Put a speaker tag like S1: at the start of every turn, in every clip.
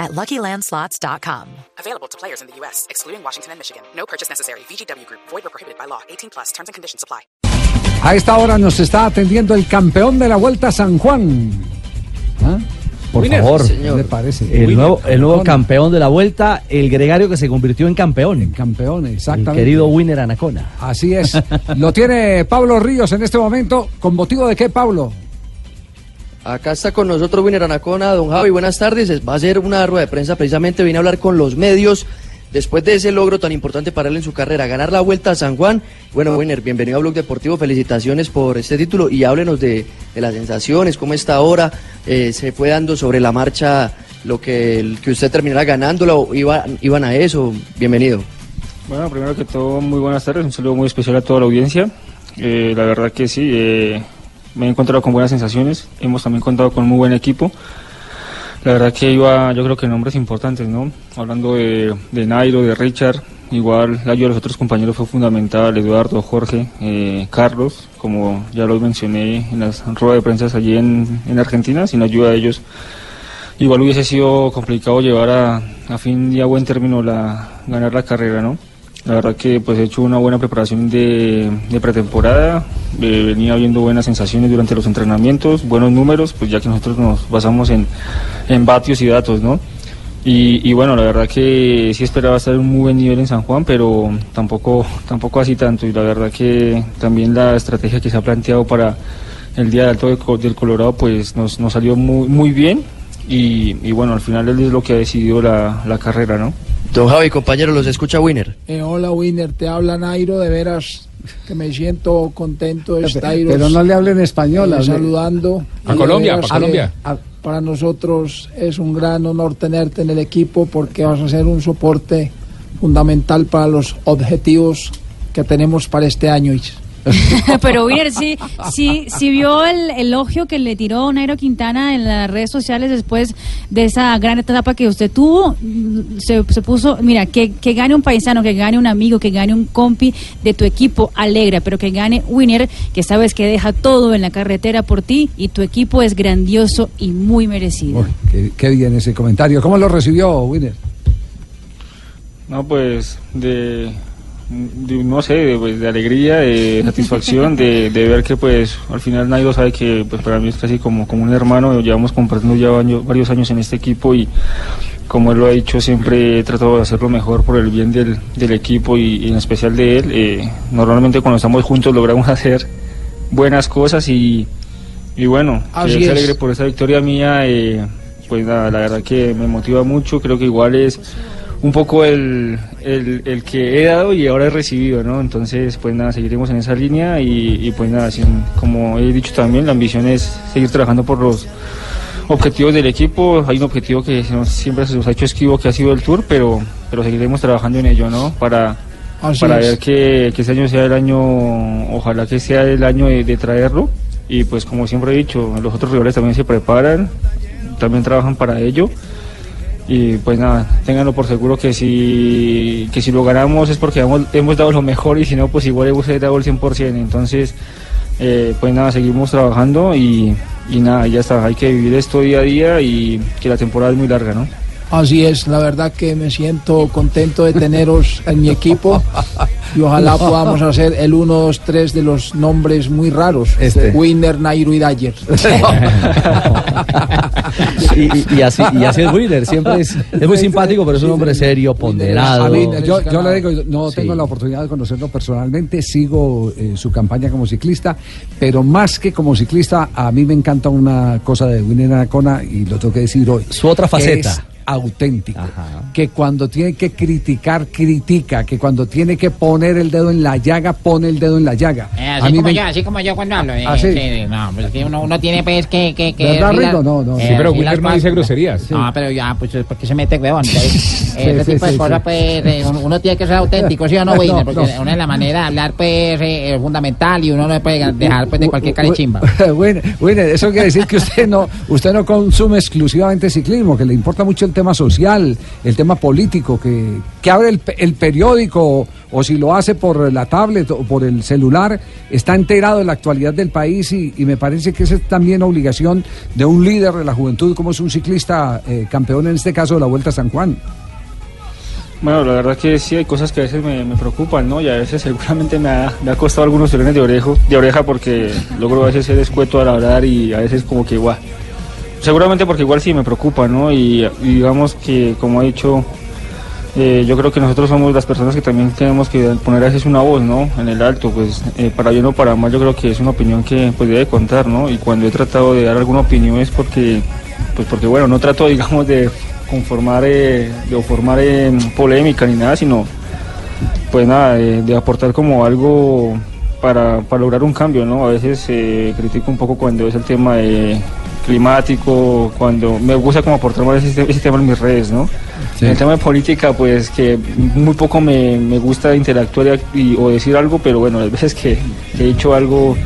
S1: at LuckyLandSlots.com.
S2: Available to players in the U.S., excluding Washington and Michigan. No purchase necessary. VGW Group. Void or prohibited by law. 18 plus. Terms and conditions apply.
S3: A esta hora nos está atendiendo el campeón de la Vuelta San Juan. ¿Ah?
S4: Por
S3: Winner,
S4: favor,
S3: ¿qué le parece?
S4: el
S3: Winner,
S4: nuevo, el nuevo
S3: campeón.
S4: campeón de la vuelta, el gregario que se convirtió en campeón.
S3: Campeón,
S4: El
S3: exactamente.
S4: querido Winner Anacona.
S3: Así es. Lo tiene Pablo Ríos en este momento. ¿Con motivo de qué, Pablo?
S5: Acá está con nosotros Winner Anacona, don Javi, buenas tardes. Es- Va a ser una rueda de prensa, precisamente vine a hablar con los medios después de ese logro tan importante para él en su carrera, ganar la Vuelta a San Juan. Bueno, Winner, bienvenido a Blog Deportivo, felicitaciones por este título y háblenos de, las sensaciones, cómo está ahora, Eh, se fue dando sobre la marcha lo que, que usted terminara ganándolo, iba, iban a eso, bienvenido.
S6: Bueno, primero que todo, muy buenas tardes, un saludo muy especial a toda la audiencia. Eh, la verdad que sí, eh, me he encontrado con buenas sensaciones, hemos también contado con un muy buen equipo. La verdad que iba, yo creo que nombres importantes, ¿no? Hablando de, de Nairo, de Richard, igual la ayuda de los otros compañeros fue fundamental, Eduardo, Jorge, eh, Carlos, como ya lo mencioné en las ruedas de prensa allí en, en Argentina, sin ayuda de ellos igual hubiese sido complicado llevar a, a fin y a buen término la, ganar la carrera, ¿no? La verdad que pues he hecho una buena preparación de, de pretemporada, eh, venía viendo buenas sensaciones durante los entrenamientos, buenos números, pues ya que nosotros nos basamos en, en vatios y datos, ¿no? Y, y bueno, la verdad que sí esperaba estar en un muy buen nivel en San Juan, pero tampoco, tampoco así tanto. Y la verdad que también la estrategia que se ha planteado para el día de Alto de Co- del Colorado pues nos, nos salió muy, muy bien. Y, y bueno, al final él es lo que ha decidido la, la carrera, ¿no?
S5: Don Javi, compañero, los escucha Winner.
S7: Eh, hola Winner, te habla Nairo, de veras que me siento contento de estar
S3: Pero no le hablen español.
S7: eh, saludando.
S8: A Colombia, pa' Colombia.
S7: Para nosotros es un gran honor tenerte en el equipo porque vas a ser un soporte fundamental para los objetivos que tenemos para este año.
S9: Pero Winner, sí, sí, sí vio el elogio que le tiró Nairo Quintana en las redes sociales después de esa gran etapa que usted tuvo. Se, se puso, mira, que, que gane un paisano, que gane un amigo, que gane un compi de tu equipo, alegra, pero que gane Winner, que sabes que deja todo en la carretera por ti y tu equipo es grandioso y muy merecido.
S3: Uy, qué, qué bien ese comentario. ¿Cómo lo recibió, Winner?
S6: No, pues de, de- no sé, de, pues, de alegría, de satisfacción, de, de ver que pues al final Nairo sabe que pues para mí es casi como, como un hermano, llevamos compartiendo ya varios años en este equipo y como él lo ha dicho, siempre he tratado de hacer lo mejor por el bien del, del equipo y, y en especial de él. Eh, normalmente cuando estamos juntos logramos hacer buenas cosas y, y bueno, que
S7: Así es.
S6: alegre por esa victoria mía, eh, pues nada, la verdad que me motiva mucho, creo que igual es un poco el, el, el que he dado y ahora he recibido, ¿no? Entonces, pues nada, seguiremos en esa línea y, y pues nada, sin- como he dicho también, la ambición es seguir trabajando por los objetivos del equipo. Hay un objetivo que siempre se nos ha hecho esquivo, que ha sido el Tour, pero, pero seguiremos trabajando en ello, ¿no? Para,
S7: Así
S6: para
S7: es.
S6: ver que, que este año sea el año, ojalá que sea el año de, de traerlo. Y pues como siempre he dicho, los otros rivales también se preparan, también trabajan para ello. Y pues nada, ténganlo por seguro que si, que si lo ganamos es porque hemos, hemos dado lo mejor y si no, pues igual hemos dado el 100%. Entonces, eh, pues nada, seguimos trabajando y, y nada, ya está, hay que vivir esto día a día y que la temporada es muy larga, ¿no?
S7: Así es, la verdad que me siento contento de teneros en mi equipo y ojalá podamos hacer el 1, 2, 3 de los nombres muy raros.
S3: Este.
S7: Winner, Nairo y Dyer.
S4: Y, y- y así, y así es Winner, siempre es, es muy simpático, pero es un hombre serio, ponderado.
S3: A mí, yo, yo le digo, no
S4: Sí.
S3: tengo la oportunidad de conocerlo personalmente, sigo eh, su campaña como ciclista, pero más que como ciclista, a mí me encanta una cosa de Winner Anacona y lo tengo que decir hoy.
S4: Su otra faceta.
S3: es auténtico, que cuando tiene que criticar, critica, que cuando tiene que poner el dedo en la llaga, pone el dedo en la llaga.
S8: Eh,
S3: A
S8: así,
S3: mí
S8: como
S3: me-
S8: yo, así como yo cuando hablo. eh,
S3: ¿Ah, sí?
S8: sí, no, pues que uno, uno tiene pues que... que, que
S3: ¿Verdad, Rico? No, no.
S8: eh,
S3: Sí, pero
S8: las
S3: no dice groserías.
S8: No, pero ya, pues es porque se mete huevón. Entonces, ese
S3: sí,
S8: tipo de
S3: sí,
S8: cosas,
S3: sí.
S8: pues, eh, uno, tiene que ser auténtico, ¿sí o no,
S3: No,
S8: Wilmer? Porque
S3: no.
S8: una de la manera de hablar, pues, eh, es fundamental y uno no le puede dejar, pues, de cualquier carechimba.
S3: Bueno, bueno, eso quiere decir que usted no, usted no consume exclusivamente ciclismo, que le importa mucho el tema social, el tema político, que, que abre el, el periódico o si lo hace por la tablet o por el celular, está enterado de la actualidad del país y, me parece que esa es también obligación de un líder de la juventud como es un ciclista eh, campeón en este caso de la Vuelta a San Juan.
S6: Bueno, la verdad que sí hay cosas que a veces me, preocupan, ¿no? Y a veces seguramente me ha, me ha costado algunos tirones de, orejo, de oreja porque logro a veces ser escueto al hablar y a veces como que guau. Seguramente porque igual sí me preocupa, ¿no? Y, digamos que, como ha dicho, eh, yo creo que nosotros somos las personas que también tenemos que poner a veces una voz, ¿no? En el alto, pues eh, para bien o para mal, yo creo que es una opinión que pues debe contar, ¿no? Y cuando he tratado de dar alguna opinión es porque, pues porque bueno, no trato, digamos, de conformar, eh, de formar eh, polémica ni nada, sino pues nada, de, de aportar como algo para, para lograr un cambio, ¿no? A veces critico un poco cuando es el tema de climático, cuando me gusta como aportar más ese, ese tema en mis redes, ¿no?
S3: Sí.
S6: En el tema de política, pues que muy poco me, me gusta interactuar y, o decir algo, pero bueno, las veces que, que he dicho algo,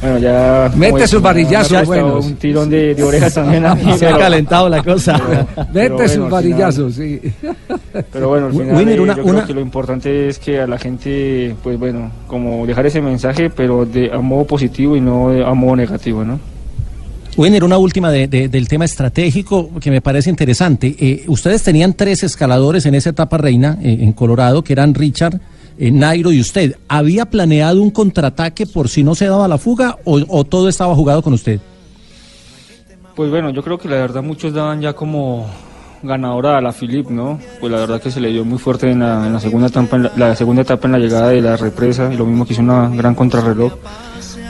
S6: bueno, ya...
S3: Mete sus varillazos
S6: costado Un tirón de, de orejas también a mí,
S4: Se ha calentado la cosa.
S6: Pero bueno,
S3: sus varillazos, sí.
S6: pero bueno, al
S4: Wi-
S6: final
S4: Winner,
S6: eh,
S4: una-
S6: yo creo que lo importante es que a la gente, pues bueno, como dejar ese mensaje, pero de a modo positivo y no de- a modo negativo, ¿no?
S10: Winner, una última de- de- del tema estratégico que me parece interesante. Eh, ustedes tenían tres escaladores en esa etapa reina eh, en Colorado, que eran Richard, eh, Nairo y usted. ¿Había planeado un contraataque por si no se daba la fuga o, o todo estaba jugado con usted?
S6: Pues bueno, yo creo que la verdad muchos daban ya como ganadora a la Philip, ¿no? Pues la verdad que se le dio muy fuerte en la, en la segunda etapa, en la, la segunda etapa en la llegada de la represa y lo mismo que hizo una gran contrarreloj.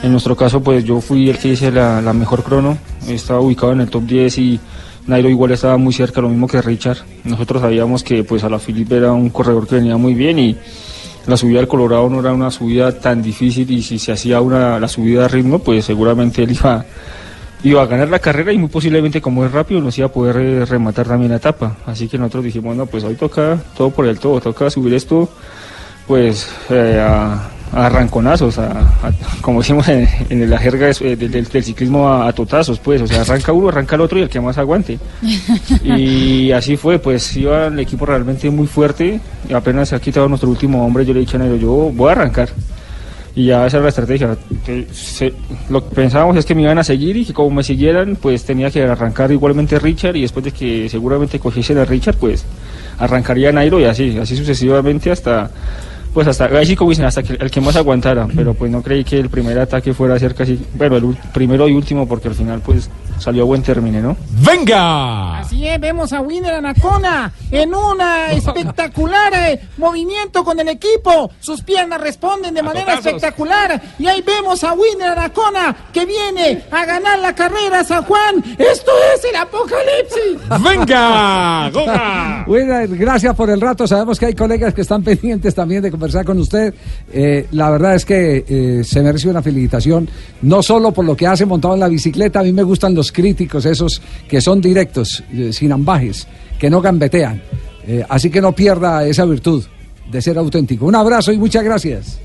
S6: En nuestro caso, pues yo fui el que hice la, mejor crono, estaba ubicado en el top 10 y Nairo igual estaba muy cerca, lo mismo que Richard. Nosotros sabíamos que pues a la Philip era un corredor que venía muy bien y la subida al Colorado no era una subida tan difícil y si se hacía una, la subida a ritmo, pues seguramente él iba, iba a ganar la carrera y muy posiblemente como es rápido nos iba a poder eh, rematar también la etapa. Así que nosotros dijimos, no, pues hoy toca todo por el todo, toca subir esto pues eh, a arranconazos, a, a- como decimos en, en la jerga eh, del, del- del ciclismo a, a totazos, pues, o sea, arranca uno, arranca el otro y el que más aguante. Y así fue, pues iba el equipo realmente muy fuerte, y apenas se ha quitado nuestro último hombre, yo le he dicho a Nairo, yo voy a arrancar. Y ya esa era la estrategia. Se- lo que pensábamos es que me iban a seguir y que como me siguieran, pues tenía que arrancar igualmente Richard y después de que seguramente cogiesen a Richard, pues arrancaría Nairo y así, así sucesivamente hasta, pues hasta, ahí sí como dicen, hasta el que más aguantara. Pero pues no creí que el primer ataque fuera a ser casi, bueno, el primero y último porque al final pues salió a buen término, ¿no?
S11: ¡Venga!
S12: Así es, vemos a Winner Anacona en un espectacular eh, movimiento con el equipo. Sus piernas responden de manera
S11: totazos.
S12: espectacular. Y ahí vemos a Winner Anacona que viene a ganar la carrera a San Juan. Esto es el apocalipsis.
S11: ¡Venga! ¡Goga!
S3: Bueno, gracias por el rato. Sabemos que hay colegas que están pendientes también de conversar con usted. Eh, la verdad es que eh, se merece una felicitación, no solo por lo que hace montado en la bicicleta, a mí me gustan los críticos, esos que son directos, eh, sin ambajes, que no gambetean. Eh, así que no pierda esa virtud de ser auténtico. Un abrazo y muchas gracias.